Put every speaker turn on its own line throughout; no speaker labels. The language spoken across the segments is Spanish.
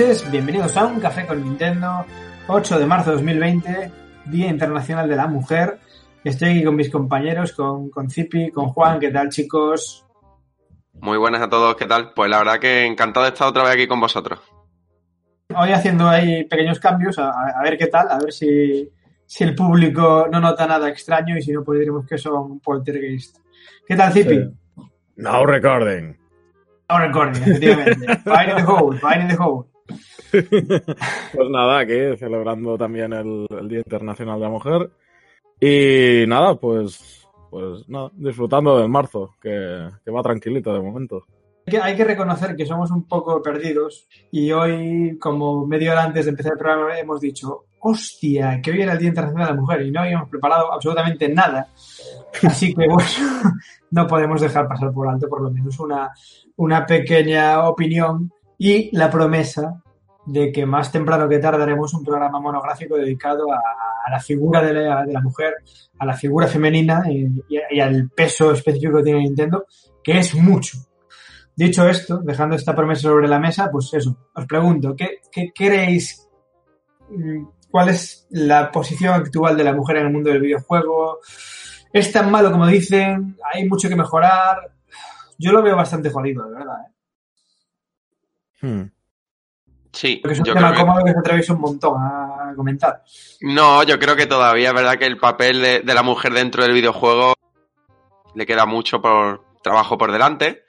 Noches, bienvenidos a Un Café con Nintendo, 8 de marzo de 2020, Día Internacional de la Mujer. Estoy aquí con mis compañeros, con, con Zipi, con Juan, ¿qué tal chicos?
Muy buenas a todos, ¿qué tal? Pues la verdad que encantado de estar otra vez aquí con vosotros.
Hoy haciendo ahí pequeños cambios, a, a ver qué tal, a ver si, si, el público no nota nada extraño y si no, pues diremos que son poltergeist. ¿Qué tal, Zipi? Sí.
No recording.
No recording, efectivamente. fire in the hole, fire in the hole.
pues nada, aquí celebrando también el, Día Internacional de la Mujer. Y nada, pues, pues disfrutando del marzo, que, va tranquilito de momento.
Hay que, hay que, reconocer que somos un poco perdidos y hoy, como media hora antes de empezar el programa, hemos dicho, hostia, que hoy era el Día Internacional de la Mujer y no habíamos preparado absolutamente nada. Así que, bueno, no podemos dejar pasar por alto por lo menos una, una pequeña opinión y la promesa de que más temprano que tarde haremos un programa monográfico dedicado a, la figura de la, mujer, a la figura femenina y, y, al peso específico que tiene Nintendo, que es mucho. Dicho esto, dejando esta promesa sobre la mesa, pues eso, os pregunto, ¿qué, qué creéis? ¿Cuál es la posición actual de la mujer en el mundo del videojuego? ¿Es tan malo como dicen? ¿Hay mucho que mejorar? Yo lo veo bastante jodido, de verdad. ¿eh?
Hmm.
Sí,
Porque es un
yo
tema
creo que-
cómodo que se atraviesa un montón a comentar.
No, yo creo que todavía es verdad que el papel de, de la mujer dentro del videojuego le queda mucho por trabajo por delante.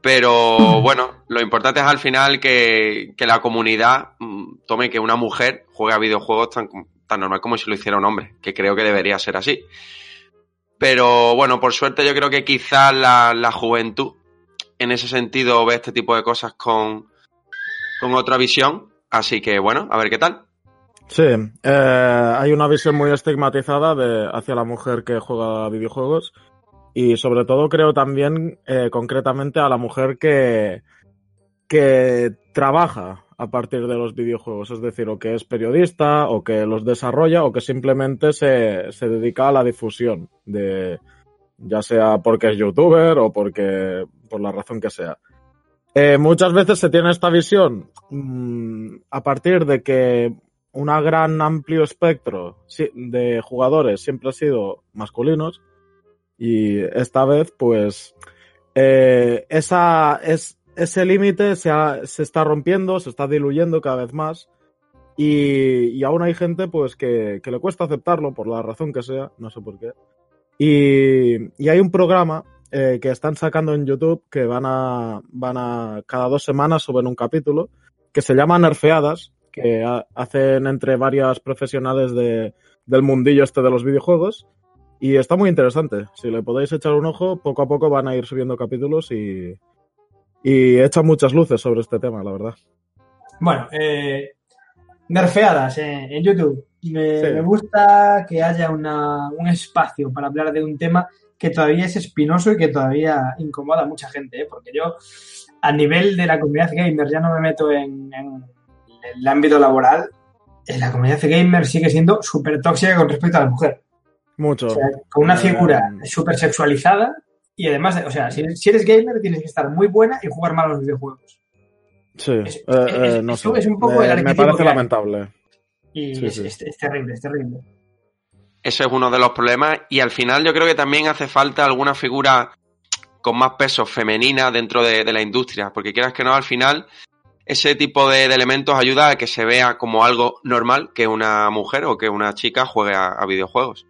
Pero bueno, lo importante es al final que, que la comunidad mm, tome que una mujer juegue a videojuegos tan, tan normal como si lo hiciera un hombre, que creo que debería ser así. Pero bueno, por suerte yo creo que quizás la, la juventud en ese sentido ve este tipo de cosas con, con otra visión. Así que bueno, a ver qué tal.
Sí, eh, hay una visión muy estigmatizada hacia la mujer que juega videojuegos y sobre todo creo también eh, concretamente a la mujer que, que trabaja a partir de los videojuegos, es decir, o que es periodista, o que los desarrolla, o que simplemente se, se dedica a la difusión de ya sea porque es youtuber o porque por la razón que sea. Eh, muchas veces se tiene esta visión mmm, a partir de que un gran amplio espectro de jugadores siempre ha sido masculinos y esta vez pues eh, esa es ese límite se, se, está rompiendo se está diluyendo cada vez más y, y aún hay gente pues que, le cuesta aceptarlo por la razón que sea no sé por qué y, y hay un programa eh, que están sacando en YouTube que van a van a cada dos semanas suben un capítulo que se llama Nerfeadas que hacen entre varias profesionales de, del mundillo este de los videojuegos. Y está muy interesante. Si le podéis echar un ojo, poco a poco van a ir subiendo capítulos y, y echan muchas luces sobre este tema, la verdad.
Bueno, eh, nerfeadas eh, en YouTube. Me, sí. me, gusta que haya una, un espacio para hablar de un tema que todavía es espinoso y que todavía incomoda a mucha gente, ¿eh? porque yo a nivel de la comunidad gamer ya no me meto en, en el ámbito laboral, la comunidad gamer sigue siendo súper tóxica con respecto a la mujer.
Mucho.
O sea, con una figura eh... súper sexualizada y además, o sea, si, si, eres gamer tienes que estar muy buena y jugar mal a los videojuegos.
Sí,
es,
eh, es,
es,
no
es,
sé.
es un poco
me,
el
me parece lamentable.
Y
Sí,
es,
sí.
es terrible, es terrible.
Ese es uno de los problemas y al final yo creo que también hace falta alguna figura con más peso femenina dentro de, de la industria, porque quieras que no, al final ese tipo de, de elementos ayuda a que se vea como algo normal que una mujer o que una chica juegue a, a videojuegos.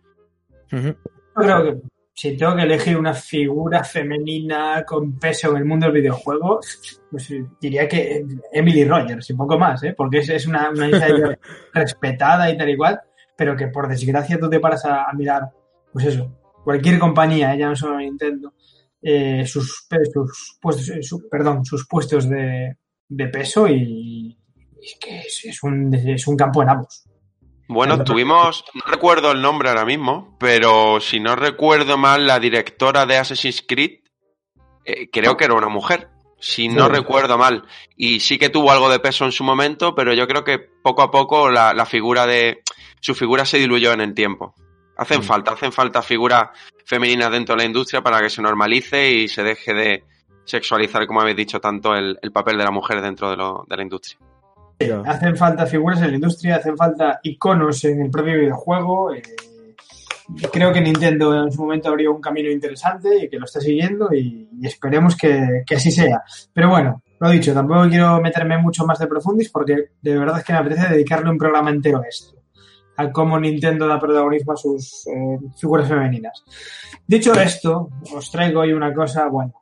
Yo creo que si tengo que elegir una figura femenina con peso en el mundo del videojuego, pues diría que Emily Rogers y poco más, ¿eh? porque es, es una, una insider respetada y tal y cual, pero que por desgracia tú te paras a, a mirar, pues eso, cualquier compañía, ¿eh? ya no solo Nintendo, eh, sus, sus puestos, eh, su- perdón, sus puestos de, de peso y, y que es, es un, es un campo en ambos.
Bueno, tuvimos, no recuerdo el nombre ahora mismo, pero si no recuerdo mal, la directora de Assassin's Creed, eh, creo que era una mujer, si no
Sí.
recuerdo mal. Y sí que tuvo algo de peso en su momento, pero yo creo que poco a poco la, la figura de, su figura se diluyó en el tiempo. Hacen
Mm.
falta, hacen falta figuras femeninas dentro de la industria para que se normalice y se deje de sexualizar, como habéis dicho, tanto el, el papel de la mujer dentro de, lo- de la industria.
Ya.
Hacen falta figuras en la industria, hacen falta iconos en el propio videojuego. eh, creo que Nintendo en su momento abrió un camino interesante y que lo está siguiendo y, y esperemos que, que así sea. Pero bueno, lo dicho, tampoco quiero meterme mucho más de profundis porque de verdad es que me apetece dedicarle un programa entero a esto, a cómo Nintendo da protagonismo a sus eh, figuras femeninas. Dicho esto, os traigo hoy una cosa, bueno,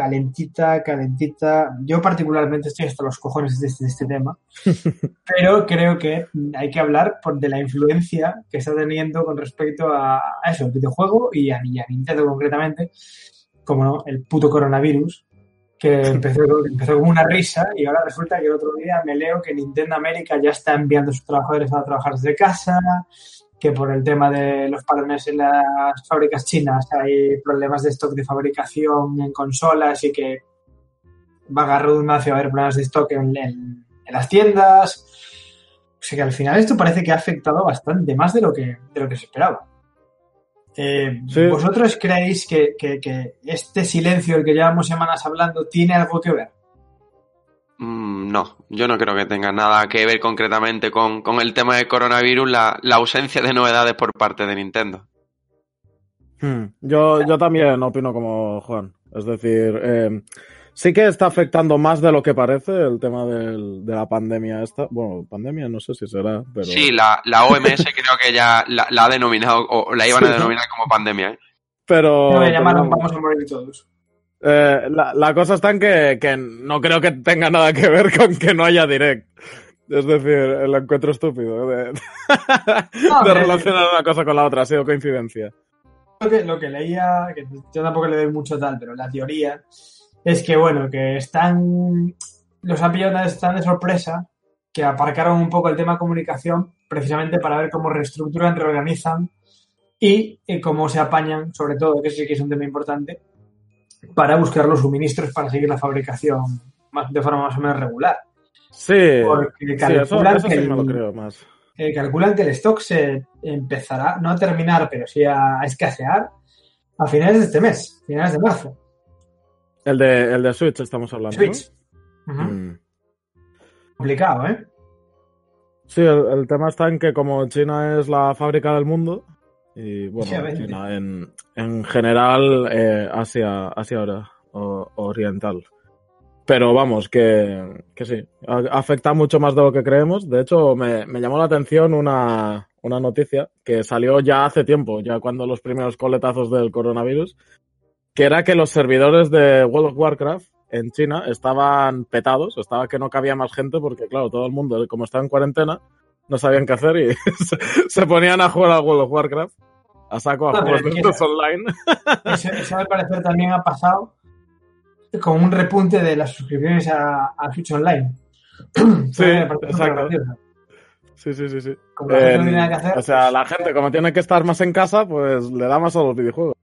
calentita, calentita. Yo particularmente estoy hasta los cojones de este, de este tema, pero creo que hay que hablar por, de la influencia que está teniendo con respecto a, a eso, el videojuego y a, y a Nintendo concretamente, como no, el puto coronavirus, que empezó, empezó como una risa y ahora resulta que el otro día me leo que Nintendo América ya está enviando a sus trabajadores a trabajar desde casa, que por el tema de los parones en las fábricas chinas hay problemas de stock de fabricación en consolas y que va a redundancia va a haber problemas de stock en, en- en las tiendas. O sea que al final esto parece que ha afectado bastante más de lo que, de lo que se esperaba. Eh,
Sí.
¿Vosotros creéis que, que- que este silencio del que llevamos semanas hablando tiene algo que ver?
Mm, No, yo no creo que tenga nada que ver concretamente con, con el tema del coronavirus, la, la ausencia de novedades por parte de Nintendo.
Hmm. Yo, yo también opino como Juan. Es decir, eh, sí que está afectando más de lo que parece el tema del- de la pandemia esta. Bueno, pandemia no sé si será, pero...
Sí, la, la OMS creo que ya la, la ha denominado, o la iban a denominar como pandemia. ¿eh?
Pero,
No me
pero
llamaron,
vamos.
vamos a morir todos.
Eh, la, la cosa está en que, que no creo que tenga nada que ver con que no haya direct. Es decir, el encuentro estúpido de, de
pero-
relacionar una cosa con la otra, ha sido coincidencia.
Lo que, lo que leía, que yo tampoco le doy mucho tal, pero la teoría es que, bueno, que están, los han pillado tan de sorpresa que aparcaron un poco el tema comunicación precisamente para ver cómo reestructuran, reorganizan y, eh, cómo se apañan, sobre todo, que sí que es un tema importante, para buscar los suministros para seguir la fabricación más, de forma más o menos regular.
Sí,
Porque
sí eso,
calculan,
eso
que
sí me lo
el-
creo más.
eh, calculan que el stock se empezará, no a terminar, pero sí a, a escasear a finales de este mes, finales de marzo.
El de, el de Switch estamos hablando. ¿no?
Switch.
Mm.
Complicado, ¿eh?
Sí, el, el tema está en que como China es la fábrica del mundo, y bueno, en, en general eh, Asia, Asia ora- o- oriental. Pero vamos, que, que sí, a- afecta mucho más de lo que creemos. De hecho, me, me llamó la atención una, una noticia que salió ya hace tiempo, ya cuando los primeros coletazos del coronavirus, que era que los servidores de World of Warcraft en China estaban petados, estaba que no cabía más gente porque, claro, todo el mundo, como está en cuarentena, no sabían qué hacer y se, ponían a jugar a World of Warcraft, a saco a
No,
juegos de
es que-
estos online.
Eso, eso al parecer también ha pasado con un repunte de las suscripciones a, a Switch Online.
Sí, exacto. Sí, sí, sí, sí.
Como gente no
En-
tiene que hacer.
o sea, la gente, como tiene que estar más en casa, pues le da más a los videojuegos.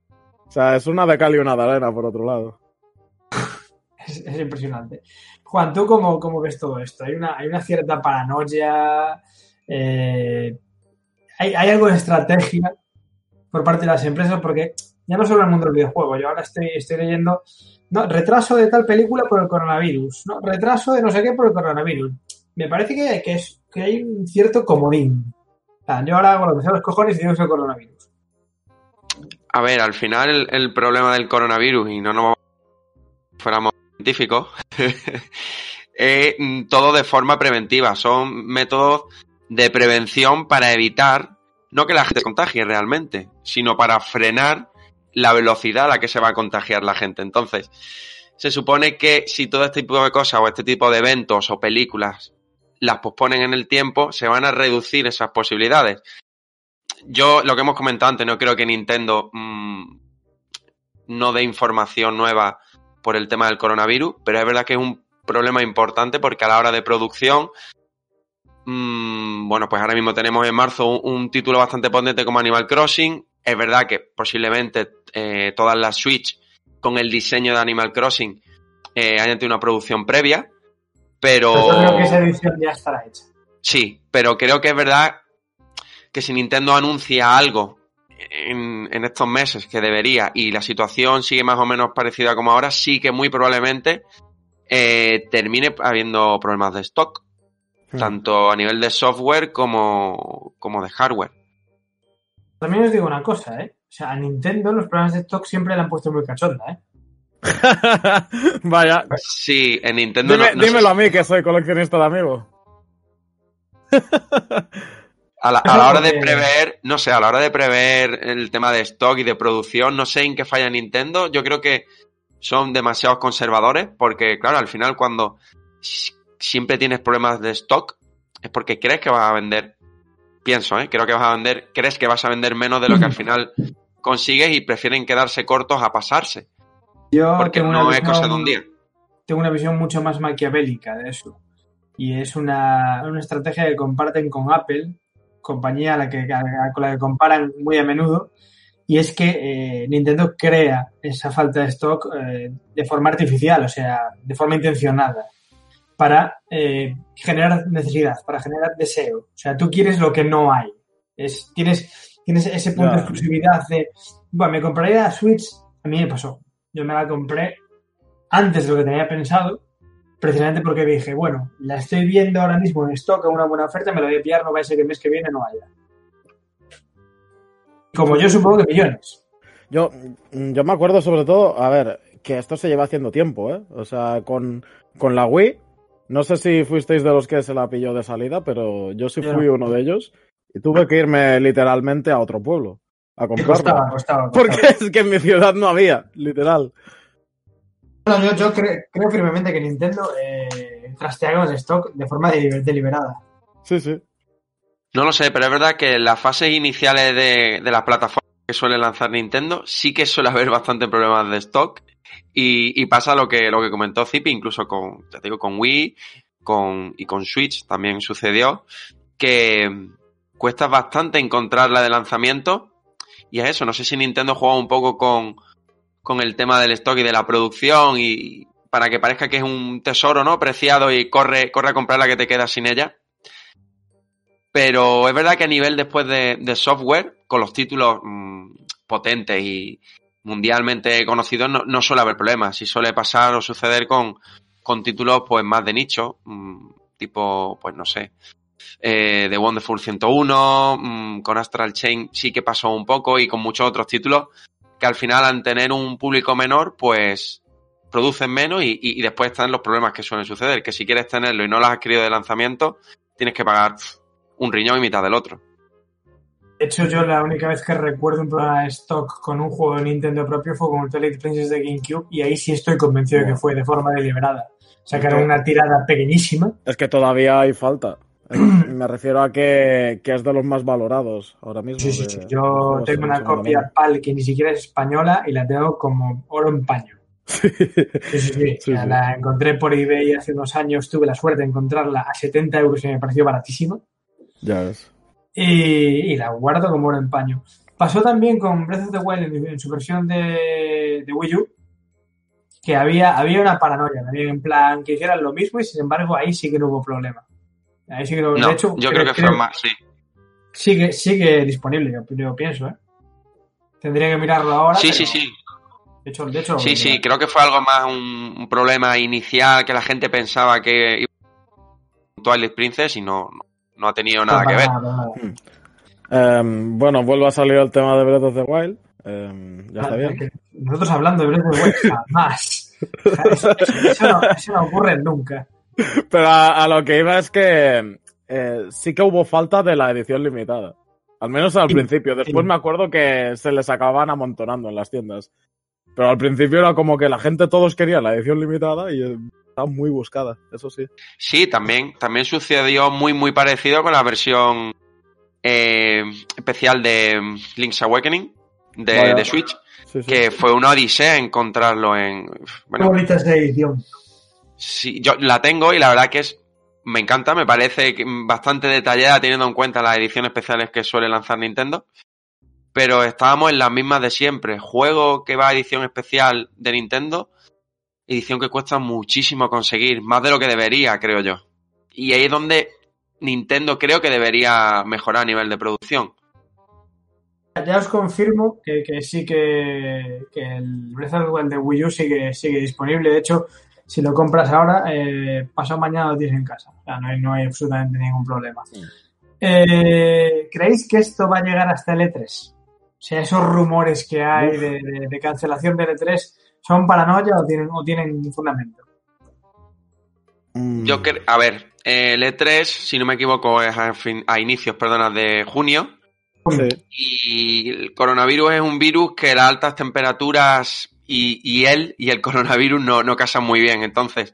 O sea, es una de cal y una de arena, por otro lado.
Es, es impresionante. Juan, ¿tú cómo, cómo ves todo esto? Hay una, hay una cierta paranoia. Eh, hay, algo de estrategia por parte de las empresas, porque ya no solo el mundo del videojuego. Yo ahora estoy, estoy leyendo. No, retraso de tal película por el coronavirus. ¿no? Retraso de no sé qué por el coronavirus. Me parece que, que, es, que hay un cierto comodín. Yo ahora hago lo que sea los cojones y digo que el coronavirus.
A ver, al final el, problema del coronavirus, y no nos fuéramos científicos, mm, todo de forma preventiva. Son métodos de prevención para evitar, no que la gente contagie realmente, sino para frenar la velocidad a la que se va a contagiar la gente. Entonces, se supone que si todo este tipo de cosas o este tipo de eventos o películas las posponen en el tiempo, se van a reducir esas posibilidades. Yo, lo que hemos comentado antes, no creo que Nintendo mmm, no dé información nueva por el tema del coronavirus, pero es verdad que es un problema importante porque a la hora de producción, mmm, bueno, pues ahora mismo tenemos en marzo un, un, título bastante potente como Animal Crossing. Es verdad que posiblemente eh, todas las Switch con el diseño de Animal Crossing eh, hayan tenido una producción previa, pero...
pero... Yo creo que esa edición ya estará hecha.
Sí, pero creo que es verdad que si Nintendo anuncia algo en, en, estos meses que debería y la situación sigue más o menos parecida como ahora, sí que muy probablemente eh, termine habiendo problemas de stock, hmm. tanto a nivel de software como, como de hardware.
También os digo una cosa, ¿eh? O sea, a Nintendo los problemas de stock siempre le han puesto muy cachonda, ¿eh?
Vaya.
Sí, en Nintendo.
Dime,
no, no
dímelo
sé.
a mí, que soy coleccionista de amigos.
A la, a la, hora de prever, no sé, a la hora de prever el tema de stock y de producción, no sé en qué falla Nintendo. Yo creo que son demasiados conservadores porque, claro, al final cuando siempre tienes problemas de stock es porque crees que vas a vender. Pienso, ¿eh? Creo que vas a vender, crees que vas a vender menos de lo que al final consigues y prefieren quedarse cortos a pasarse.
Yo
porque
tengo
no
una
es cosa de
visión-
un día.
tengo una visión mucho más maquiavélica de eso. Y es una, una estrategia que comparten con Apple, compañía a la que, a con la que comparan muy a menudo. Y es que eh, Nintendo crea esa falta de stock eh, de forma artificial, o sea, de forma intencionada, para eh, generar necesidad, para generar deseo. O sea, tú quieres lo que no hay. Es, tienes, tienes ese punto de exclusividad de, bueno, me compraría la Switch, a mí me pasó. Yo me la compré antes de lo que tenía pensado, precisamente porque dije, bueno, la estoy viendo ahora mismo en stock a una buena oferta, me la voy a pillar, no va a ser que el mes que viene no haya. Como yo supongo que millones.
Yo, yo me acuerdo sobre todo, a ver, que esto se lleva haciendo tiempo, ¿eh? O sea, con, con la Wii, no sé si fuisteis de los que se la pilló de salida, pero yo sí fui
no.
uno de ellos y tuve que irme literalmente a otro pueblo a comprarla.
costaba, costaba, costaba.
Porque es que en mi ciudad no había, literal.
Bueno, yo, yo cre- creo firmemente que Nintendo eh, trastea con el stock de forma deliber- deliberada.
Sí, sí.
No lo sé, pero es verdad que en las fases iniciales de, de las plataformas que suele lanzar Nintendo sí que suele haber bastante problemas de stock y, pasa lo que, lo que comentó Zipi, incluso con, digo, con Wii con, y con Switch también sucedió, que cuesta bastante encontrarla de lanzamiento y es eso, no sé si Nintendo juega un poco con, con el tema del stock y de la producción y para que parezca que es un tesoro, ¿no? Preciado y corre, corre a comprarla que te quedas sin ella. Pero es verdad que a nivel después de, software, con los títulos mmm, potentes y mundialmente conocidos, no, suele haber problemas. Sí suele pasar o suceder con, con títulos pues más de nicho, mmm, tipo, pues no sé, eh, The Wonderful 101, mmm, con Astral Chain sí que pasó un poco y con muchos otros títulos que al final al tener un público menor, pues producen menos y, y, y después están los problemas que suelen suceder, que si quieres tenerlo y no lo has adquirido de lanzamiento, tienes que pagar un riñón y mitad del otro.
De hecho, yo la única vez que recuerdo un problema de stock con un juego de Nintendo propio fue con Twilight Princess de GameCube y ahí sí estoy convencido de que fue de forma deliberada. Sacaron una tirada pequeñísima.
Es que todavía hay falta. Me refiero a que, que, es de los más valorados ahora mismo.
Sí, sí, sí. Yo tengo una copia PAL que ni siquiera es española y la tengo como oro en paño. Sí, sí, sí. sí, sí. La encontré por eBay hace unos años, tuve la suerte de encontrarla a 70 euros y me pareció baratísima.
Ya ves.
Y, y, la guardo como oro en paño. Pasó también con Breath of the Wild en, en su versión de, de, Wii U, que había, había una paranoia, también en plan que hicieran lo mismo y sin embargo ahí sí que no hubo problema. Ahí sí que no,
no
de hecho,
yo creo, creo que fue más, sí.
Sigue, sigue disponible, yo, yo, pienso, ¿eh? Tendría que mirarlo ahora.
Sí,
pero...
sí, sí.
De hecho, de hecho
sí, sí, creo que fue algo más un, un, problema inicial que la gente pensaba que iba Twilight Princess y no, no, no ha tenido nada que ver.
Nada.
Um, bueno, vuelvo a salir el tema de Breath of the Wild. Um, ya está bien.
Nosotros hablando de Breath of the Wild, jamás. eso, eso, eso, no, eso, no, ocurre nunca.
Pero a, a lo que iba es que eh, sí que hubo falta de la edición limitada. Al menos al
Sí,
principio. Después
sí.
me acuerdo que se les acababan amontonando en las tiendas. Pero al principio era como que la gente todos quería la edición limitada y eh, muy buscada, eso sí.
Sí, también, también sucedió muy, muy parecido con la versión eh, especial de Link's Awakening de,
Vaya.
de Switch,
Sí, sí.
que fue una odisea encontrarlo en... Bueno,
bonita esa edición.
sí, yo la tengo y la verdad que es... Me encanta, me parece que bastante detallada teniendo en cuenta las ediciones especiales que suele lanzar Nintendo. Pero estábamos en las mismas de siempre. Juego que va a edición especial de Nintendo, edición que cuesta muchísimo conseguir, más de lo que debería, creo yo. Y ahí es donde Nintendo creo que debería mejorar a nivel de producción.
Ya os confirmo que, que sí que, que el Breath of the Wild de Wii U sigue, sigue disponible. De hecho, si lo compras ahora, eh, pasado mañana lo tienes en casa. O sea, no hay, no hay absolutamente ningún problema. Eh, ¿Creéis que esto va a llegar hasta el E3? O sea, esos rumores que hay de, de- de cancelación del E3, ¿son paranoia o tienen, o tienen fundamento?
Mm.
Yo creo, a ver, el E3, si no me equivoco, es a, fin- a inicios, perdona, de junio.
Sí.
Y el coronavirus es un virus que las altas temperaturas y, y él y el coronavirus no, no casan muy bien. Entonces,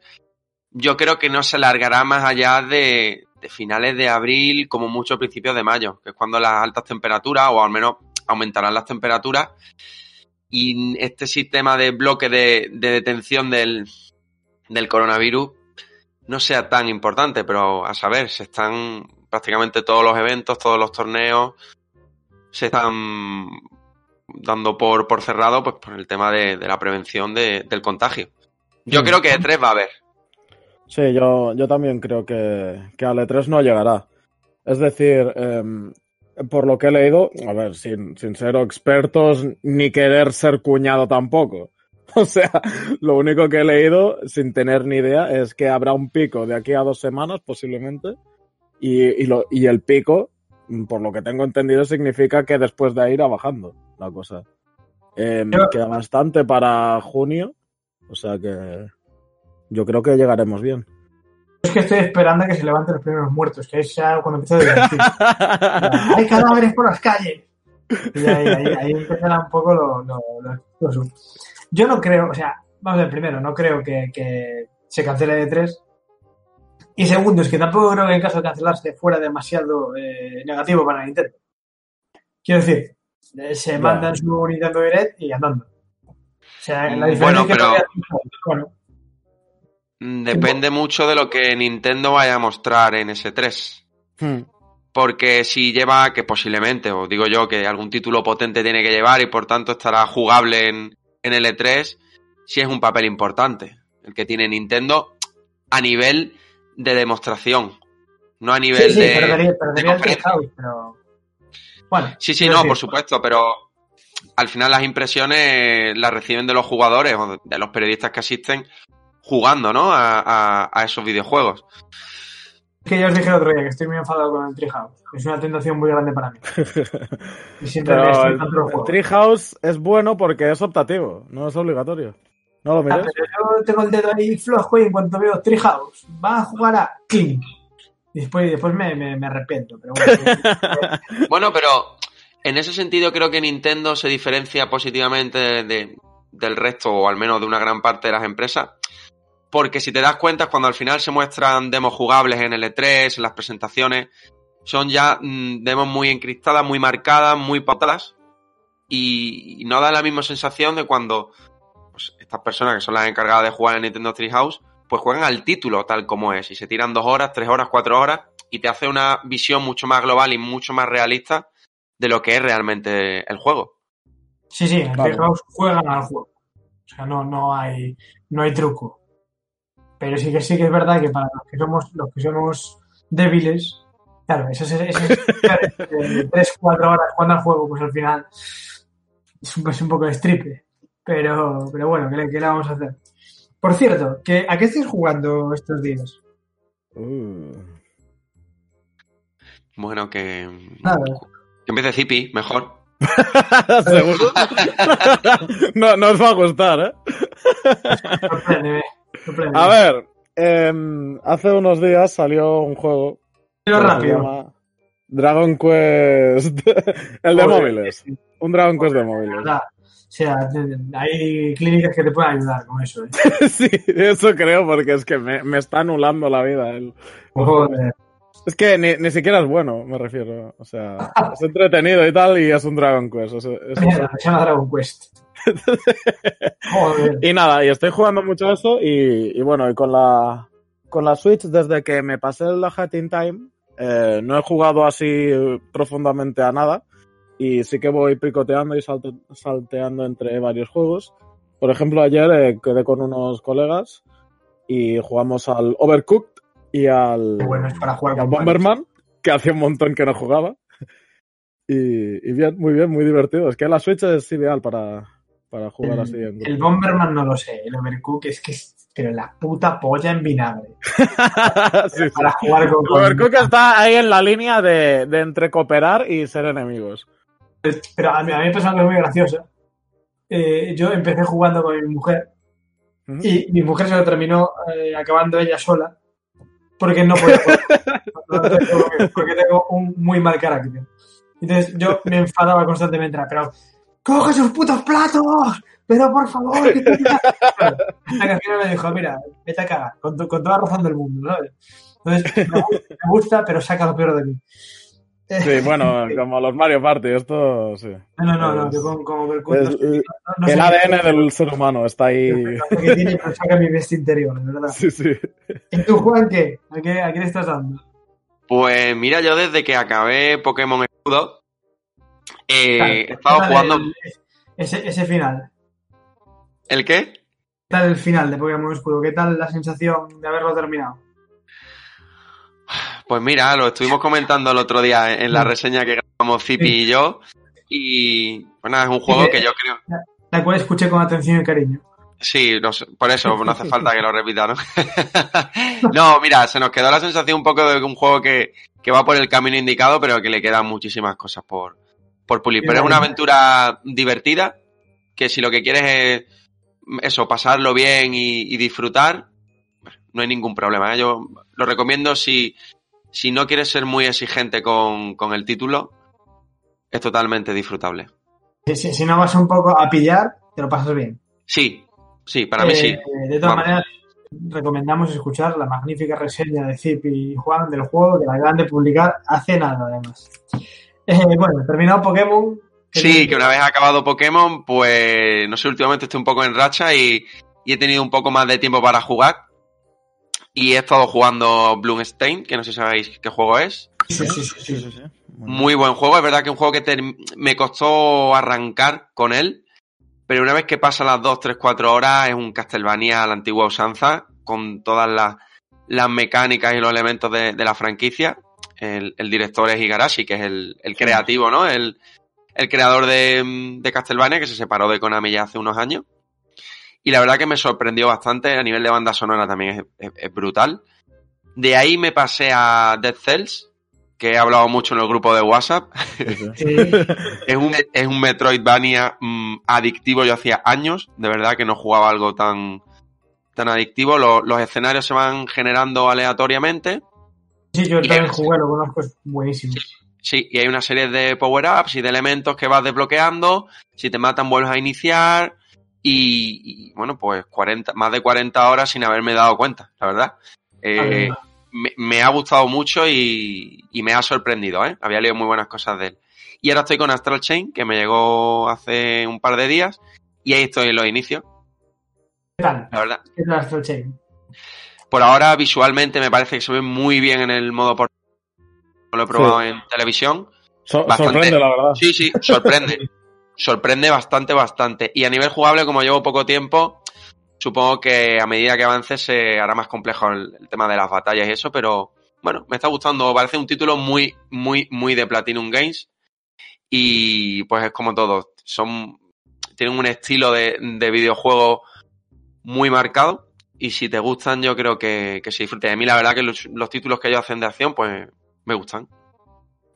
yo creo que no se alargará más allá de, de finales de abril, como mucho principios de mayo, que es cuando las altas temperaturas, o al menos aumentarán las temperaturas, y este sistema de bloque de, de detención del, del coronavirus no sea tan importante, pero a saber, se están prácticamente todos los eventos, todos los torneos, se están dando por, por cerrado pues por el tema de, de la prevención de- del contagio. Yo
Mm.
creo que E3 va a haber.
Sí, yo, yo también creo que, que al E3 no llegará. Es decir, em, por lo que he leído, a ver, sin, sin ser expertos ni querer ser cuñado tampoco. O sea, lo único que he leído, sin tener ni idea, es que habrá un pico de aquí a dos semanas, posiblemente, y, y, lo, y el pico, por lo que tengo entendido, significa que después de ahí irá bajando la cosa. Em,
Yo-
queda bastante para junio, o sea que yo creo que llegaremos bien.
Es que estoy esperando a que se levanten los primeros muertos, que es ya cuando empieza a divertir. ¡Hay cadáveres por las calles! Y ahí, ahí, un poco lo, lo, lo. Yo no creo, o sea, vamos a ver, primero, no creo que, que se cancele de tres. Y segundo, es que tampoco creo que en caso de cancelarse fuera demasiado eh, negativo para Nintendo. Quiero decir, eh, se mandan su Nintendo Direct y andando. O sea, la
Mm,
diferencia
bueno,
es que
pero-
todavía- bueno,
Depende mucho de lo que Nintendo vaya a mostrar en S3.
Hmm.
Porque si lleva, que posiblemente, os digo yo, que algún título potente tiene que llevar y por tanto estará jugable en, en el E3, si es un papel importante. El que tiene Nintendo a nivel de demostración. No a nivel
sí, sí,
de.
perdería, perdería el
conferencia.
Treehouse, pero. Bueno,
Sí, sí, no,
decir,
por supuesto, pero al final las impresiones las reciben de los jugadores o de los periodistas que asisten jugando, ¿no? A, a- a esos videojuegos.
Es que ya os dije el otro día que estoy muy enfadado con el Treehouse. Es una tentación muy grande para mí. Y siempre
Pero
estoy
el, el. Treehouse es bueno porque es optativo, no es obligatorio. ¿No lo
Ah,
mires?
pero yo tengo el dedo ahí flojo y en cuanto veo Treehouse, va a jugar a King. Y después, después me, me, me arrepiento. Pero bueno,
Bueno, pero en ese sentido creo que Nintendo se diferencia positivamente de- de- del resto, o al menos de una gran parte de las empresas. Porque si te das cuenta, cuando al final se muestran demos jugables en el E3, en las presentaciones, son ya mm, demos muy encriptadas, muy marcadas, muy pautadas. Y, y no da la misma sensación de cuando pues, estas personas que son las encargadas de jugar en Nintendo Treehouse, pues juegan al título tal como es. Y se tiran dos horas, tres horas, cuatro horas, y te hace una visión mucho más global y mucho más realista de lo que es realmente el juego.
sí, sí, en. Treehouse juegan al juego. O sea, no, no, hay, no hay truco. Pero sí que sí que es verdad que para los que somos, los que somos débiles, claro, esas, esas 3, 4 horas jugando al juego, pues al final es un, es un poco de stripe. Pero, pero bueno, ¿qué le, qué le vamos a hacer? Por cierto, que, ¿a qué estáis jugando estos días?
Uh.
Bueno, que,
Nada.
que empiece Zipi, mejor.
¿Seguro? no, no os va a gustar, ¿eh? A ver, em, hace unos días salió un juego.
Pero
se
rápido.
llama Dragon Quest. el de móviles. Un Dragon Quest de móviles.
¿verdad? O sea, hay clínicas que te pueden ayudar con eso. ¿eh?
sí, eso creo, porque es que me, me está anulando la vida. el-
Joder.
Es que ni, ni siquiera es bueno, me refiero. O sea, es entretenido y tal, y es un Dragon Quest.
Mierda, se llama Dragon Quest. Joder.
Y nada, y estoy jugando mucho a eso y, y bueno, y con la, con la Switch, desde que me pasé el Hat in Time, eh, no he jugado así profundamente a nada y sí que voy picoteando y salte- salteando entre varios juegos. Por ejemplo, ayer eh, quedé con unos colegas y jugamos al Overcooked y al,
Qué bueno es para jugar
y al
con
Bomberman, que hacía un montón que no jugaba. Y, y bien, muy bien, muy divertido. Es que la Switch es ideal para, para jugar así en
El Bomberman no lo sé, el Overcook es que es pero la puta polla en vinagre.
Sí, sí.
Para jugar con.
El Overcooked está ahí en la línea de, de entre cooperar y ser enemigos.
Pero a mí, a mí me pasa algo muy gracioso. Eh, yo empecé jugando con mi mujer
Ujú.
y mi mujer se lo terminó eh, acabando ella sola porque no podía jugar. porque, tengo un muy mal carácter. Entonces yo me enfadaba constantemente, pero ¡coge sus putos platos! Pero por favor, que te- Hasta que al final me dijo, mira, vete a cagar, con, tu- con toda la razón del mundo, ¿sabes? Entonces, me gusta, me gusta, pero saca lo peor de mí.
Sí, bueno, como los Mario Party, esto sí.
No, no, no, no, yo con,
el
no
el
qué-
ADN del ser humano está ahí.
qué tiene, pero saca mi bestia interior, de verdad.
Sí, sí.
¿Y tú, Juan, qué? ¿A qué, a qué le estás dando?
Pues mira, yo desde que acabé Pokémon Escudo, eh,
Claro,
he estado
¿qué tal
jugando.
el- ese, ese final.
¿El qué?
¿Qué tal el final de Pokémon Escudo? ¿Qué tal la sensación de haberlo terminado?
Pues mira, lo estuvimos comentando el otro día en la reseña que grabamos Zipi y yo. Y bueno, es un juego que yo creo.
La cual escuché con atención y cariño.
Sí, no sé, por eso no hace falta que lo repita, ¿no? no, mira, se nos quedó la sensación un poco de un juego que, que va por el camino indicado, pero que le quedan muchísimas cosas por, por pulir. Pero es una aventura divertida, que si lo que quieres es eso, pasarlo bien y, y disfrutar, no hay ningún problema. ¿eh? Yo lo recomiendo si, si no quieres ser muy exigente con, con el título, es totalmente disfrutable.
Si, si- si no vas un poco a pillar, te lo pasas bien.
Sí, sí, para mí
Eh,
sí.
De todas
Vamos.
maneras, recomendamos escuchar la magnífica reseña de Zip y Juan del juego que la acaban de publicar hace nada, además. Eh, bueno, terminado Pokémon.
Sí, que una vez acabado Pokémon, pues no sé, últimamente estoy un poco en racha y, y he tenido un poco más de tiempo para jugar. Y he estado jugando Bloomstein, que no sé si sabéis qué juego es.
Sí, sí, sí, sí.
Sí, sí, sí. Bueno.
Muy buen juego, es verdad que es un juego que ter- me costó arrancar con él, pero una vez que pasa las 2, 3, 4 horas es un Castlevania a la antigua usanza, con todas las, las mecánicas y los elementos de, de la franquicia. El, el director es Igarashi, que es el, el creativo, ¿no? El, el creador de, de Castlevania, que se separó de Konami ya hace unos años. Y la verdad que me sorprendió bastante, a nivel de banda sonora también es, es- es brutal. De ahí me pasé a Dead Cells, que he hablado mucho en el grupo de WhatsApp.
Sí.
Es un, es un Metroidvania mm, adictivo. Yo hacía años, de verdad, que no jugaba algo tan, tan adictivo. Lo- los escenarios se van generando aleatoriamente.
Sí, yo también jugué, lo conozco, es buenísimo.
Sí, y hay una serie de power-ups y de elementos que vas desbloqueando. Si te matan, vuelves a iniciar. Y, y, bueno, pues 40, más de 40 horas sin haberme dado cuenta, la verdad. Eh, me, me ha gustado mucho y, y me ha sorprendido, ¿eh? Había leído muy buenas cosas de él. Y ahora estoy con Astral Chain, que me llegó hace un par de días, y ahí estoy en los inicios,
¿Qué tal?
la verdad.
¿Qué tal Astral Chain?
Por ahora, visualmente, me parece que se ve muy bien en el modo por... Lo he probado en televisión.
So-
Bastante.
sorprende, la verdad.
Sí, sí, sorprende. sorprende bastante, bastante. Y a nivel jugable, como llevo poco tiempo, supongo que a medida que avance se hará más complejo el, el tema de las batallas y eso, pero bueno, me está gustando. Parece un título muy, muy, muy de Platinum Games. Y pues es como todo. Son. Tienen un estilo de, de videojuego muy marcado. Y si te gustan, yo creo que, que se disfrute. A mí, la verdad, que los, los títulos que ellos hacen de acción, pues me gustan.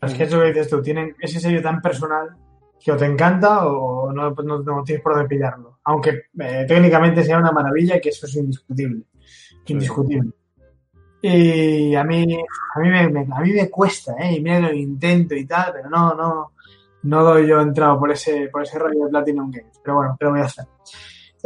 Es que es lo que dices tú, tienen ese sello tan personal que o te encanta o no, no- no tienes por dónde pillarlo. Aunque eh, técnicamente sea una maravilla, que eso es indiscutible. indiscutible. Y a mí, a mí me, me- a mí me cuesta, ¿eh? Y mira que lo intento y tal, pero no, no, no doy yo entrado por ese, por ese rollo de Platinum Games. Pero bueno, ¿qué lo voy a hacer?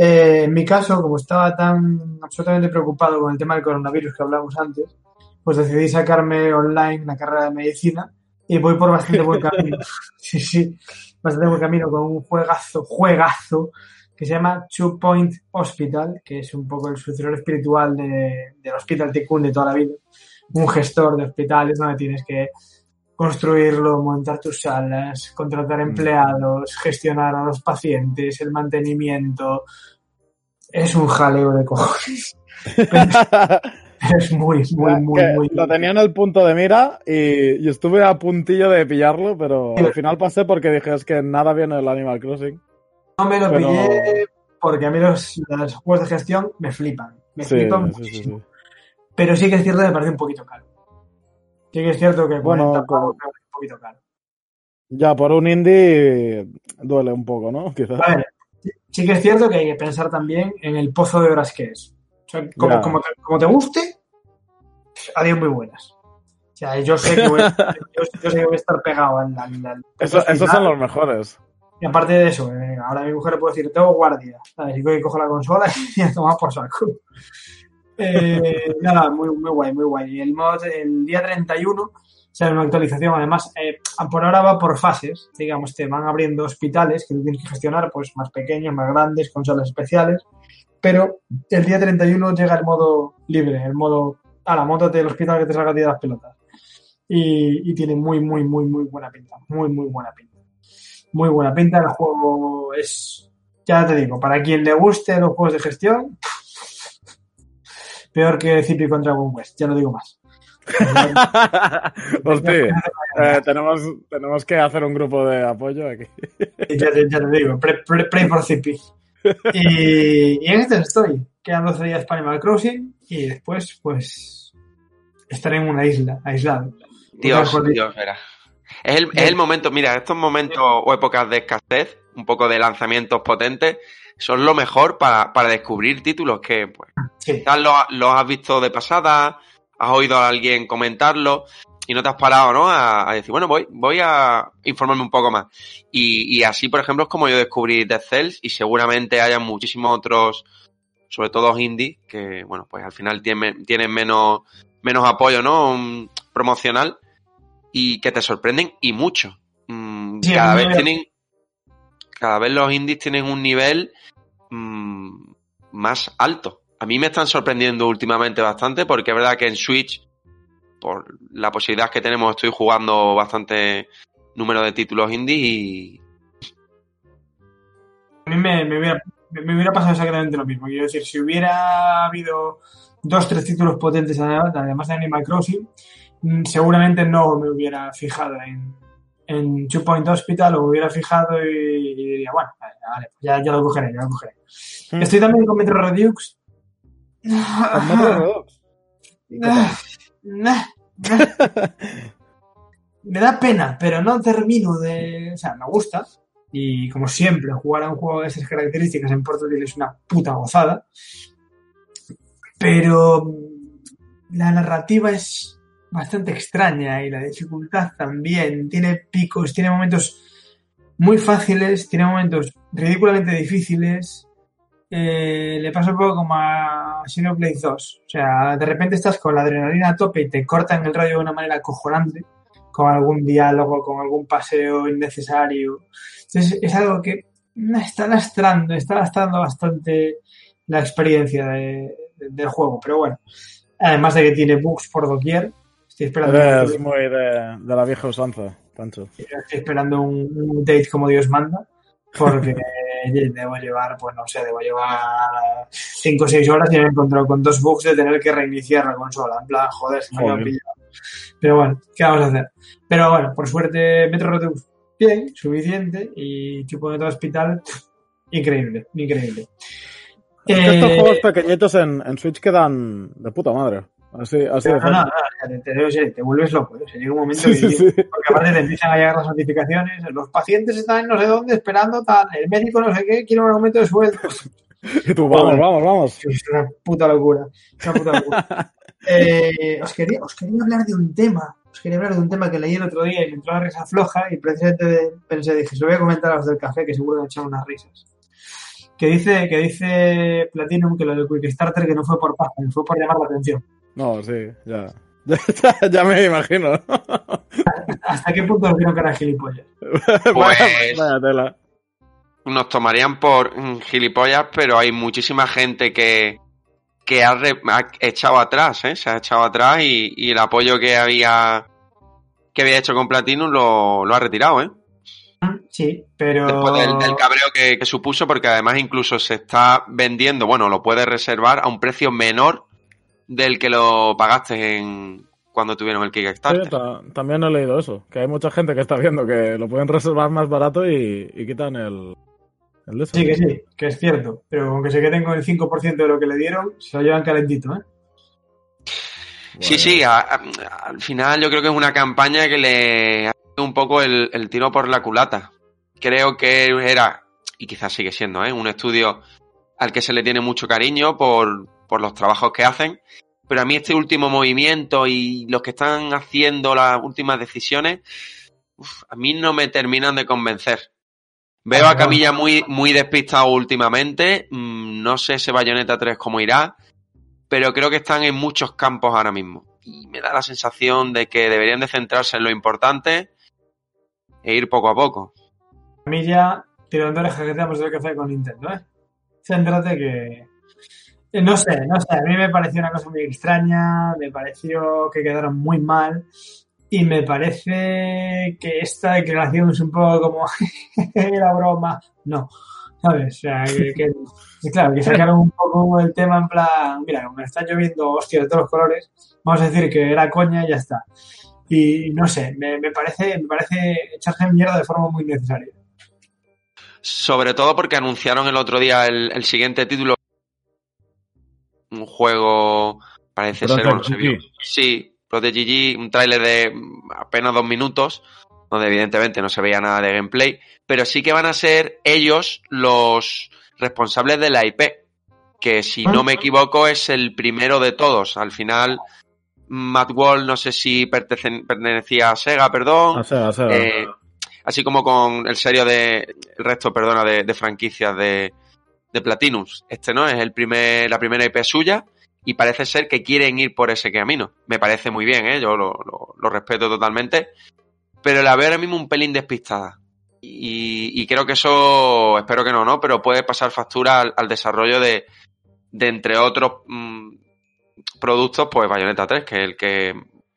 Eh, en mi caso, como estaba tan absolutamente preocupado con el tema del coronavirus que hablamos antes, pues decidí sacarme online la carrera de medicina y voy por bastante buen camino. sí, sí, bastante buen camino con un juegazo, juegazo que se llama Two Point Hospital, que es un poco el sucesor espiritual de, del Hospital Tycoon de toda la vida. Un gestor de hospitales donde tienes que construirlo, montar tus salas, contratar empleados, gestionar a los pacientes, el mantenimiento. Es un jaleo de cojones. Es muy, muy, muy, muy.
Lo tenía en el punto de mira y, y estuve a puntillo de pillarlo, pero al final pasé porque dije es que nada viene del Animal Crossing.
No me lo
pero-
pillé porque a mí los, los juegos de gestión me flipan. Me
Sí,
flipan
sí,
muchísimo.
sí.
Pero sí que es cierto que me parece un poquito caro. Sí que es cierto que
Bueno,
40
como-
pavos me parece un poquito caro.
Ya por un indie duele un poco, ¿no? Quizás.
A ver, sí que es cierto que hay que pensar también en el pozo de horas que es. O sea, como, como, te, como te guste, adiós muy buenas. O sea, yo sé que voy, yo, yo sé que voy a estar pegado al, al- al-
Eso- esos son los mejores.
Y aparte de eso, eh, ahora a mi mujer le puedo decir, tengo guardia. ¿sabes? Y que cojo la consola y a tomar por saco. Eh, nada, muy, muy guay, muy guay. Y el mod, el día 31, sale una actualización. Además, eh, por ahora va por fases. Digamos, te van abriendo hospitales que tú tienes que gestionar, pues más pequeños, más grandes, con salas especiales. Pero el día 31 llega el modo libre, el modo, a la moto del hospital que te salga de las pelotas. Y, y tiene muy, muy, muy, muy buena pinta. Muy, muy buena pinta muy buena pinta. El juego es, ya te digo, para quien le guste los juegos de gestión, peor que Zipi contra Dragon West, ya no digo más.
Hostia, eh, tenemos, tenemos que hacer un grupo de apoyo aquí.
ya, te, ya te digo, pray, pray- pray for Zipi. Y, y en este estoy. Quedan 12 días para Animal Crossing y después, pues, estaré en una isla, aislado.
Dios, Dios, verá. Es el, es el momento, mira, estos momentos o épocas de escasez, un poco de lanzamientos potentes, son lo mejor para, para descubrir títulos que, pues,
Sí,
quizás los, los has visto de pasada, has oído a alguien comentarlo y no te has parado, ¿no? A, a decir, bueno, voy, voy a informarme un poco más. Y, y así, por ejemplo, es como yo descubrí Dead Cells y seguramente haya muchísimos otros, sobre todo indie, que, bueno, pues al final tienen, tienen menos, menos apoyo, ¿no? Promocional y que te sorprenden y mucho. Mm,
Sí,
cada vez tienen, cada vez los indies tienen un nivel mm, más alto. A mí me están sorprendiendo últimamente bastante porque es verdad que en Switch, por la posibilidad que tenemos, estoy jugando bastante número de títulos indie y
a mí me, me hubiera, me- hubiera pasado exactamente lo mismo. Quiero decir, si hubiera habido dos, tres títulos potentes además de Animal Crossing, seguramente no me hubiera fijado en, en Two Point Hospital o me hubiera fijado y, y diría, bueno, vale, vale, pues ya, ya lo cogeré, ya lo cogeré.
Mm.
Estoy también con Metro Redux.
Con Metro Redux.
Me da pena, pero no termino de. O sea, me gusta. Y como siempre, jugar a un juego de esas características en portátil es una puta gozada. Pero mm, la narrativa es bastante extraña y la dificultad también. Tiene picos, tiene momentos muy fáciles, tiene momentos ridículamente difíciles. Eh, le pasa un poco como a Xenoblade 2. O sea, de repente estás con la adrenalina a tope y te cortan el rollo de una manera acojonante, con algún diálogo, con algún paseo innecesario. Entonces, es algo que está lastrando, está lastrando bastante la experiencia de- de- del juego. Pero bueno, además de que tiene bugs por doquier, estoy esperando,
Eres muy de, de la vieja usanza, Pancho.
estoy esperando un, un update como Dios manda, porque debo llevar, pues no sé, debo llevar 5 o 6 horas y me he encontrado con dos bugs de tener que reiniciar la consola. En plan, joder, se me
Joder.
pillado. Pero bueno, ¿qué vamos a hacer? Pero bueno, por suerte, Metro Redux, bien, suficiente. Y Chupo de Hospital, increíble, increíble.
Es que estos
Eh,
juegos pequeñitos en, en Switch quedan de puta madre. Así, así de
no, no, te, te, te- te vuelves loco. ¿eh? O sea, llega un momento
Sí,
que
sí, sí.
Porque aparte te empiezan a llegar las notificaciones, los pacientes están en no sé dónde esperando tal, el médico no sé qué, quiere un aumento de sueldo.
Y tú, vamos, vamos, vamos.
Es una puta locura. Una puta locura. Eh, os, quería, os quería hablar de un tema. Os quería hablar de un tema que leí el otro día y me entró la risa floja y precisamente pensé, dije, se lo voy a comentar a los del café que seguro que echan unas risas. Que dice, que dice Platinum que lo del Quickstarter que no fue por que fue por llamar la atención.
No, sí, ya. Ya, ya me imagino.
¿Hasta qué punto creo que era gilipollas?
Pues-
Vaya- tela.
Nos tomarían por gilipollas, pero hay muchísima gente que, que ha, re- ha echado atrás, ¿eh? Se ha echado atrás y, y el apoyo que había que había hecho con Platinum lo, lo ha retirado, ¿eh?
Sí, pero...
Después del, del cabreo que, que supuso, porque además incluso se está vendiendo, bueno, lo puedes reservar a un precio menor del que lo pagaste en cuando tuvieron el
Sí,
Kickstarter.
ta- también he leído eso, que hay mucha gente que está viendo que lo pueden reservar más barato y, y quitan el, el de eso.
Sí, que sí, que es cierto. Pero aunque se queden con el 5% de lo que le dieron, se lo llevan calentito, ¿eh?
Sí, sí, a- a- al final yo creo que es una campaña que le ha dado un poco el, el tiro por la culata. Creo que era, y quizás sigue siendo, ¿eh? un estudio al que se le tiene mucho cariño por, por los trabajos que hacen, pero a mí este último movimiento y los que están haciendo las últimas decisiones, uf, a mí no me terminan de convencer. Veo a Camilla muy, muy despistado últimamente, mm, no sé ese Bayonetta 3 cómo irá, pero creo que están en muchos campos ahora mismo. Y me da la sensación de que deberían de centrarse en lo importante e ir poco a poco.
A mí ya, tirando orejas que tenemos del café con Nintendo, ¿eh? Céntrate que... No sé, no sé, a mí me pareció una cosa muy extraña, me pareció que quedaron muy mal y me parece que esta declaración es un poco como la broma. No, ¿sabes? O sea, que, claro, que sacaron un poco el tema en plan, mira, me están lloviendo hostias de todos los colores, vamos a decir que era coña y ya está. Y no sé, me, me parece, me parece echarse mierda de forma muy necesaria.
Sobre todo porque anunciaron el otro día el siguiente título. Juego, parece ser,
Project
bueno, se vio.
GG.
Sí, Project GG, un tráiler de apenas dos minutos, donde evidentemente no se veía nada de gameplay, pero sí que van a ser ellos los responsables de la IP, que si no me equivoco es el primero de todos. Al final, Matt Wall no sé si pertenecía a Sega, perdón.
A Sega, a Sega.
Eh, así como con el serio de el resto, perdona, de, de franquicias de, de Platinus. Este no es el primer, la primera IP suya y parece ser que quieren ir por ese camino. Me parece muy bien, ¿eh? yo lo, lo- lo respeto totalmente, pero la veo ahora mismo un pelín despistada. Y, y creo que eso, espero que no, ¿no? Pero puede pasar factura al, al desarrollo de, de, entre otros mm, productos, pues Bayonetta 3, que es el que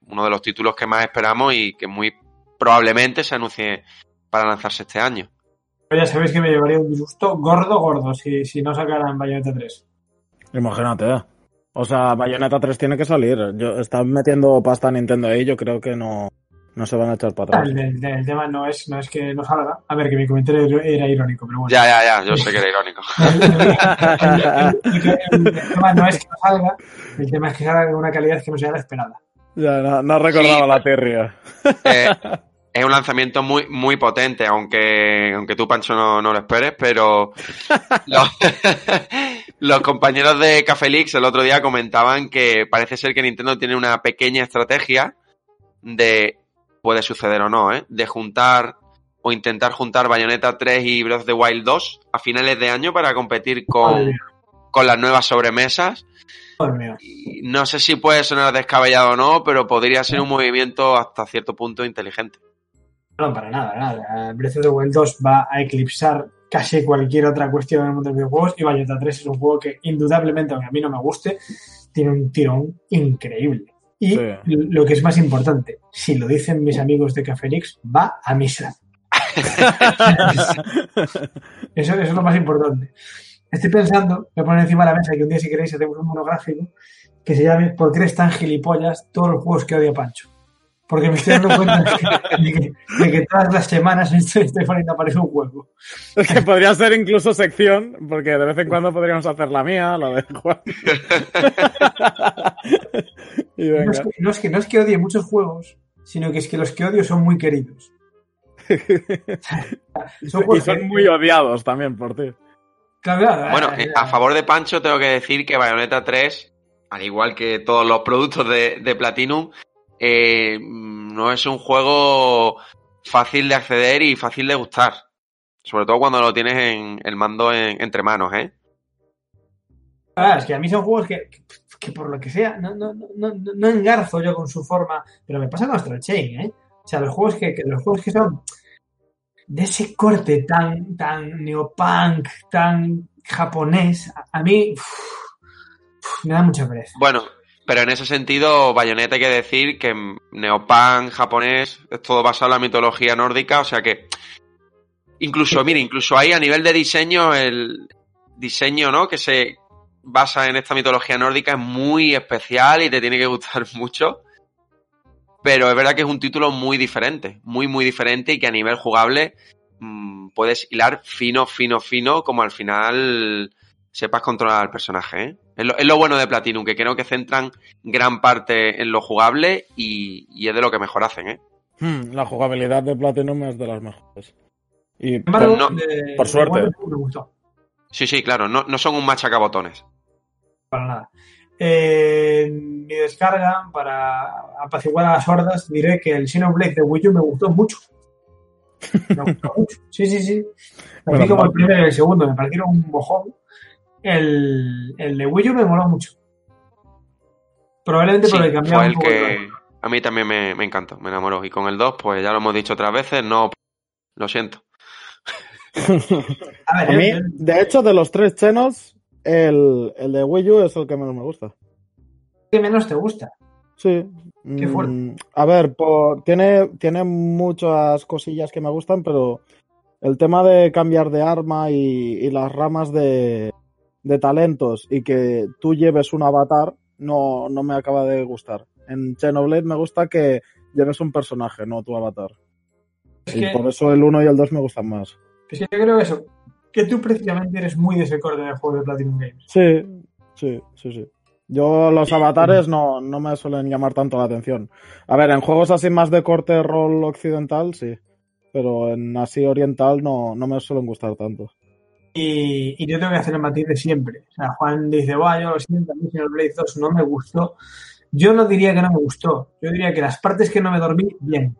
uno de los títulos que más esperamos y que muy probablemente se anuncie para lanzarse este año.
Pero ya sabéis que me llevaría un disgusto gordo, gordo, si, si no sacaran Bayonetta 3.
Imagínate, ¿eh? O sea, Bayonetta 3 tiene que salir. Yo, están metiendo pasta a Nintendo ahí, yo creo que no, no se van a echar para atrás.
El, el- el tema no es, no es que no salga. A ver, que mi comentario era irónico, pero bueno.
Ya, ya, ya, yo sé que era irónico.
El, el- el- el- el tema no es que no salga, el tema es que salga con una calidad que no sea la esperada.
Ya, no, no recordaba
Sí.
la tirria.
Eh, es un lanzamiento muy, muy potente, aunque, aunque tú, Pancho, no, no lo esperes, pero los, los compañeros de Leaks el otro día comentaban que parece ser que Nintendo tiene una pequeña estrategia de, puede suceder o no, ¿eh? de juntar o intentar juntar Bayonetta 3 y Breath of the Wild 2 a finales de año para competir con, con las nuevas sobremesas. Y no sé si puede sonar descabellado o no, pero podría ser un movimiento hasta cierto punto inteligente.
No, para nada, nada. Breath of the Wild 2 va a eclipsar casi cualquier otra cuestión en el mundo de videojuegos y Bayonetta 3 es un juego que indudablemente, aunque a mí no me guste, tiene un tirón increíble. Y
Sí.
lo que es más importante, si lo dicen mis amigos de Caferix, va a misa. Eso, eso es lo más importante. Estoy pensando, voy a poner encima de la mesa que un día si queréis hacemos un monográfico que se llame ¿Por qué eres tan gilipollas todos los juegos que odia Pancho? Porque me estoy dando cuenta de que, de todas las semanas estoy, estoy poniendo a aparecer un juego.
Es que podría ser incluso sección, porque de vez en cuando podríamos hacer la mía, la de Juan. y
No es, que, no, es que, no es que odie muchos juegos, sino que es que los que odio son muy queridos. Son
Y son muy odiados también por ti.
Claro,
Bueno,
eh,
eh, a favor de Pancho tengo que decir que Bayonetta 3, al igual que todos los productos de, de Platinum, eh, no es un juego fácil de acceder y fácil de gustar. Sobre todo cuando lo tienes en el mando en- entre manos, ¿eh?
Ah, es que a mí son juegos que, que por lo que sea, no, no, no, no, no engarzo yo con su forma, pero me pasa con Astral Chain, ¿eh? O sea, los juegos que, que- los juegos que son de ese corte tan, tan neopunk, tan japonés, a, a mí uf, uf, me da mucha pereza.
Bueno, pero en ese sentido, Bayonetta hay que decir que neopan japonés es todo basado en la mitología nórdica, o sea que incluso, mire, incluso ahí a nivel de diseño, el diseño, ¿no? Que se basa en esta mitología nórdica es muy especial y te tiene que gustar mucho. Pero es verdad que es un título muy diferente, muy, muy diferente y que a nivel jugable mm, puedes hilar fino, fino, fino, como al final sepas controlar al personaje. ¿eh? Es, lo, es lo bueno de Platinum, que creo que centran gran parte en lo jugable y, y es de lo que mejor hacen. ¿eh?
Hmm, la jugabilidad de Platinum es de las mejores. Y
Sin embargo,
no,
de-
por suerte.
Sí, sí, claro, no, no son un machacabotones.
para nada. Eh, mi descarga, para apaciguar a las hordas, diré que el Xenoblade de Wii U me gustó mucho. Me gustó mucho. Sí, sí, sí.
Bueno,
Así como el primero y el segundo me parecieron un mojón. El, el de Wii U me moló mucho. Probablemente
Sí,
porque cambiaba
fue
un
el
poco
que a mí también me, me encantó, me enamoró. Y con el 2, pues ya lo hemos dicho otras veces, no, lo siento.
A ver,
a mí, de hecho, de los tres chenos, el, el de Wii U es el que menos me gusta.
¿qué menos te gusta?
Sí.
Qué fuerte.
Mm, A ver, por- tiene, tiene muchas cosillas que me gustan, pero el tema de cambiar de arma y, y las ramas de, de talentos y que tú lleves un avatar no, no me acaba de gustar. En Xenoblade me gusta que lleves un personaje, no tu avatar.
Es
Y
que,
por eso el 1 y el 2 me gustan más.
es que yo creo eso. Que tú precisamente eres muy de ese corte de juego de Platinum Games.
Sí, sí, sí, sí. Yo los avatares no, no me suelen llamar tanto la atención. A ver, en juegos así más de corte rol occidental, sí. Pero en así oriental no, no me suelen gustar tanto.
Y, y yo tengo que hacer el matiz de siempre. O sea, Juan dice, va, yo lo siento, a mí Xenoblade 2 no me gustó. Yo no diría que no me gustó. Yo diría que las partes que no me dormí, bien.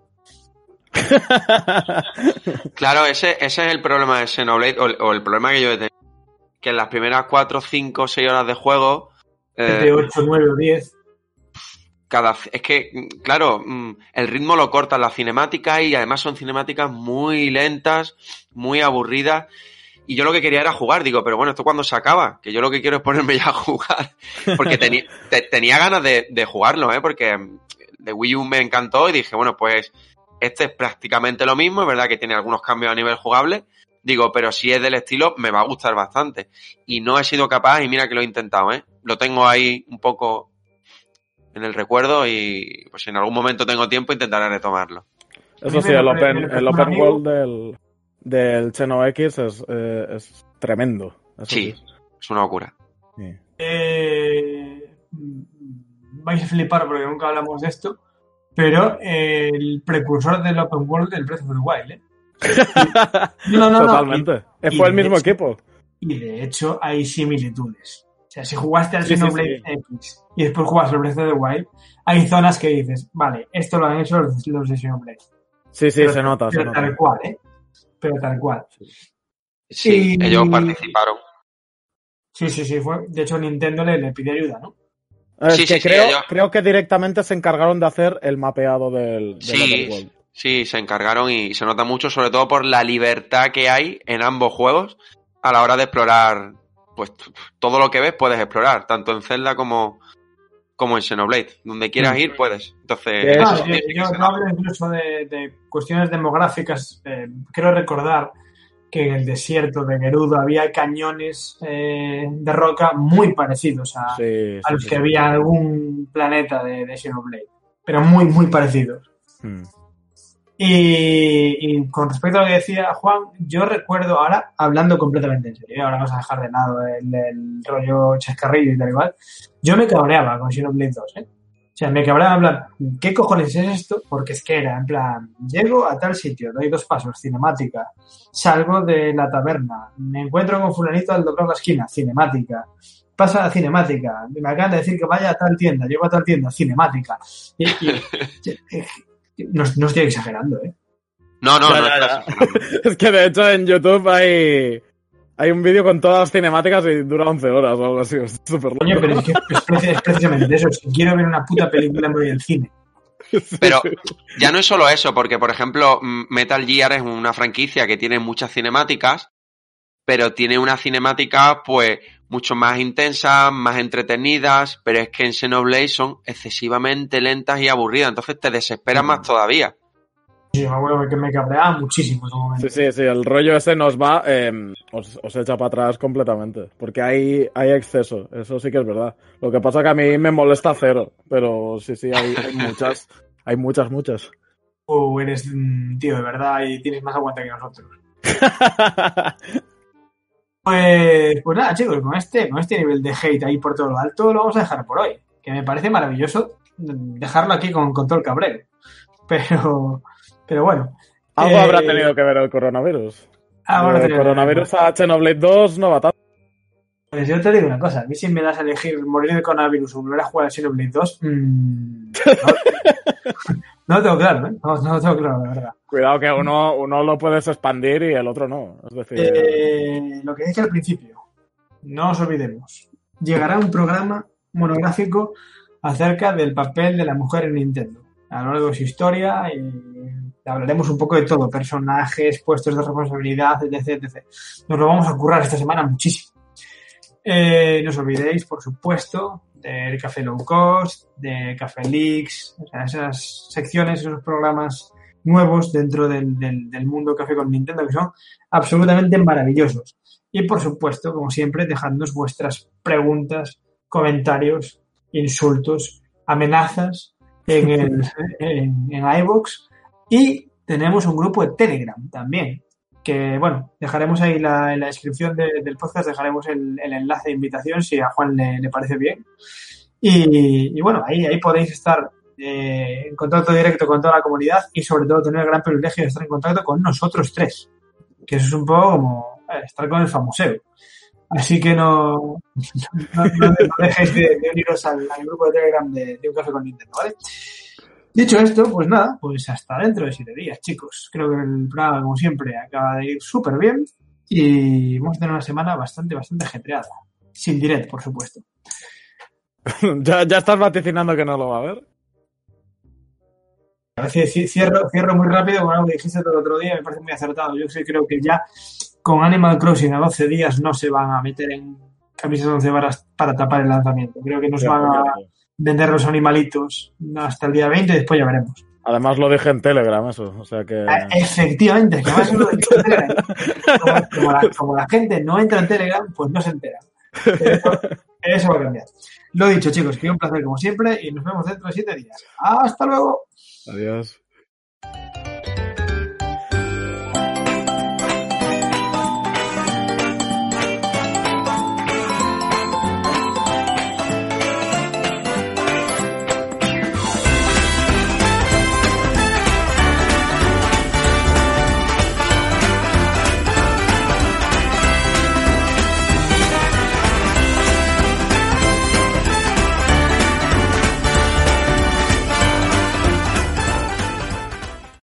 Claro, ese, ese es el problema de Xenoblade, o, el- o el problema que yo he tenido. Que en las primeras 4, 5, 6 horas de juego, eh,
De 8, 9 o 10.
cada es que claro mm, el ritmo lo cortan las cinemáticas y además son cinemáticas muy lentas muy aburridas y yo lo que quería era jugar. Digo pero bueno esto cuando se acaba que yo lo que quiero es ponerme ya a jugar. Porque tenía te- tenía ganas de, de jugarlo eh porque de Wii U me encantó y dije bueno pues este es prácticamente lo mismo es verdad que tiene algunos cambios a nivel jugable. Digo pero si es del estilo me va a gustar bastante. Y no he sido capaz y mira que lo he intentado eh lo tengo ahí un poco en el recuerdo y pues si en algún momento tengo tiempo intentaré retomarlo.
Eso sí, el open,
lo
el open world del, del Xeno X es, eh, es tremendo. Eso
Sí, es una locura.
sí.
Eh, vais a flipar porque nunca hablamos de esto. Pero eh, el precursor del Open World del Breath of the Wild, ¿eh? No, no, no.
Totalmente. Eh,
y
Fue el
de
mismo
hecho-
equipo.
Y de hecho hay similitudes. O sea, si jugaste al
Sí, sí,
Xenoblade X y después jugas al Breath of the Wild, hay zonas que dices, vale, esto lo han hecho los, los de Xenoblade.
Sí, sí,
Pero-
se nota, se
Pero tal
nota.
cual, ¿eh? Pero tal cual.
Sí,
Y-
ellos participaron.
Sí, sí, sí. Fue, de hecho, Nintendo le, le pidió ayuda, ¿no?
Es
Sí,
que
sí, sí,
creo,
ellos-
creo que directamente se encargaron de hacer el mapeado del, del
Sí,
World.
sí, se encargaron y se nota mucho, sobre todo por la libertad que hay en ambos juegos a la hora de explorar. Pues todo lo que ves puedes explorar, tanto en Zelda como, como en Xenoblade. Donde quieras
Mm.
ir, puedes. Entonces,
Ah, yo, hablo incluso de, de cuestiones demográficas. Eh, quiero recordar que en el desierto de Gerudo había cañones eh, de roca muy parecidos a,
Sí,
a
sí,
los
sí,
que
sí.
había en algún planeta de, de Xenoblade. Pero muy, muy parecidos.
Mm.
Y, y con respecto a lo que decía Juan, yo recuerdo ahora, hablando completamente en serio, ahora vamos a dejar de lado el, el rollo chascarrillo y tal igual, yo me cabreaba con Xenoblade 2, ¿eh? O sea, me cabreaba en plan, ¿qué cojones es esto? Porque es que era, en plan, llego a tal sitio, doy dos pasos, cinemática, salgo de la taberna, me encuentro con fulanito al doblar la esquina, cinemática, pasa a la cinemática, me acaban de decir que vaya a tal tienda, llego a tal tienda, cinemática. Y, y- no, no estoy exagerando, ¿eh?
No, no,
Ya,
no.
ya,
estás-
ya. Es que de hecho en YouTube hay, hay un vídeo con todas las cinemáticas y dura 11 horas o algo así. Es súper loco.
Coño, pero es que es, preci- es precisamente eso, si quiero ver una puta película me voy al cine.
Pero ya no es solo eso, porque por ejemplo, Metal Gear es una franquicia que tiene muchas cinemáticas, pero tiene unas cinemáticas pues mucho más intensas, más entretenidas, pero es que en Xenoblade son excesivamente lentas y aburridas, entonces te desesperas más todavía.
Sí, me acuerdo que me cabreaba muchísimo en su momento.
Sí, sí, sí, el rollo ese nos va, eh, os, os echa para atrás completamente, porque hay, hay exceso, eso sí que es verdad. Lo que pasa que a mí me molesta cero, pero sí, sí, hay, hay muchas, hay muchas, muchas.
Uh, eres un tío de verdad y tienes más aguante que nosotros. Pues, pues nada, chicos, con este, con este nivel de hate ahí por todo lo alto, lo vamos a dejar por hoy. Que me parece maravilloso dejarlo aquí con, con todo el cabrero. Pero, pero bueno.
Algo
Eh,
habrá tenido que ver el coronavirus.
ah, bueno,
el coronavirus a Xenoblade 2 no va tanto.
Pues yo te digo una cosa, a mí si me das a elegir morir de coronavirus o volver a jugar a Xenoblade 2, mm, no, no lo tengo claro, ¿eh? No, no lo tengo claro, la verdad.
Cuidado que uno, uno lo puedes expandir y el otro no. Es decir,
Eh, lo que dije al principio, no os olvidemos, llegará un programa monográfico acerca del papel de la mujer en Nintendo a lo largo de su historia y hablaremos un poco de todo, personajes, puestos de responsabilidad, etc. etc. Nos lo vamos a currar esta semana muchísimo. Eh, no os olvidéis, por supuesto, del Café Low Cost, de Café Leaks, o sea, esas secciones, esos programas nuevos dentro del, del- del mundo café con Nintendo que son absolutamente maravillosos. Y por supuesto, como siempre, dejadnos vuestras preguntas, comentarios, insultos, amenazas en, el, en, en iVoox. Y tenemos un grupo de Telegram también, que bueno, dejaremos ahí la, en la descripción de- del podcast, dejaremos el, el enlace de invitación si a Juan le, le parece bien. Y, y bueno, ahí, ahí podéis estar eh, en contacto directo con toda la comunidad y sobre todo tener el gran privilegio de estar en contacto con nosotros tres, que eso es un poco como eh, estar con el famoseo. Así que no, no, no- no dejéis de, de uniros al, al grupo de Telegram de, de Un Café con Nintendo, ¿vale? Dicho esto, pues nada, pues hasta dentro de siete días, chicos. Creo que el programa, como siempre, acaba de ir súper bien y vamos a tener una semana bastante, bastante ajetreada. Sin direct, por supuesto.
ya, ya estás vaticinando que no lo va a ver.
A veces ci- cierro, cierro muy rápido con algo que dijiste el otro día, me parece muy acertado. Yo sí creo que ya con Animal Crossing a 12 días no se van a meter en camisas de 11 varas para tapar el lanzamiento. Creo que nos van a. vender los animalitos hasta el día 20 y después ya veremos.
Además lo dije en Telegram eso, o sea que...
Ah, Efectivamente, es que además lo de que en Telegram, como, como la, como la gente no entra en Telegram, pues no se entera. Eso, eso va a cambiar. Lo dicho, chicos, que un placer como siempre y nos vemos dentro de siete días. ¡Hasta luego!
Adiós.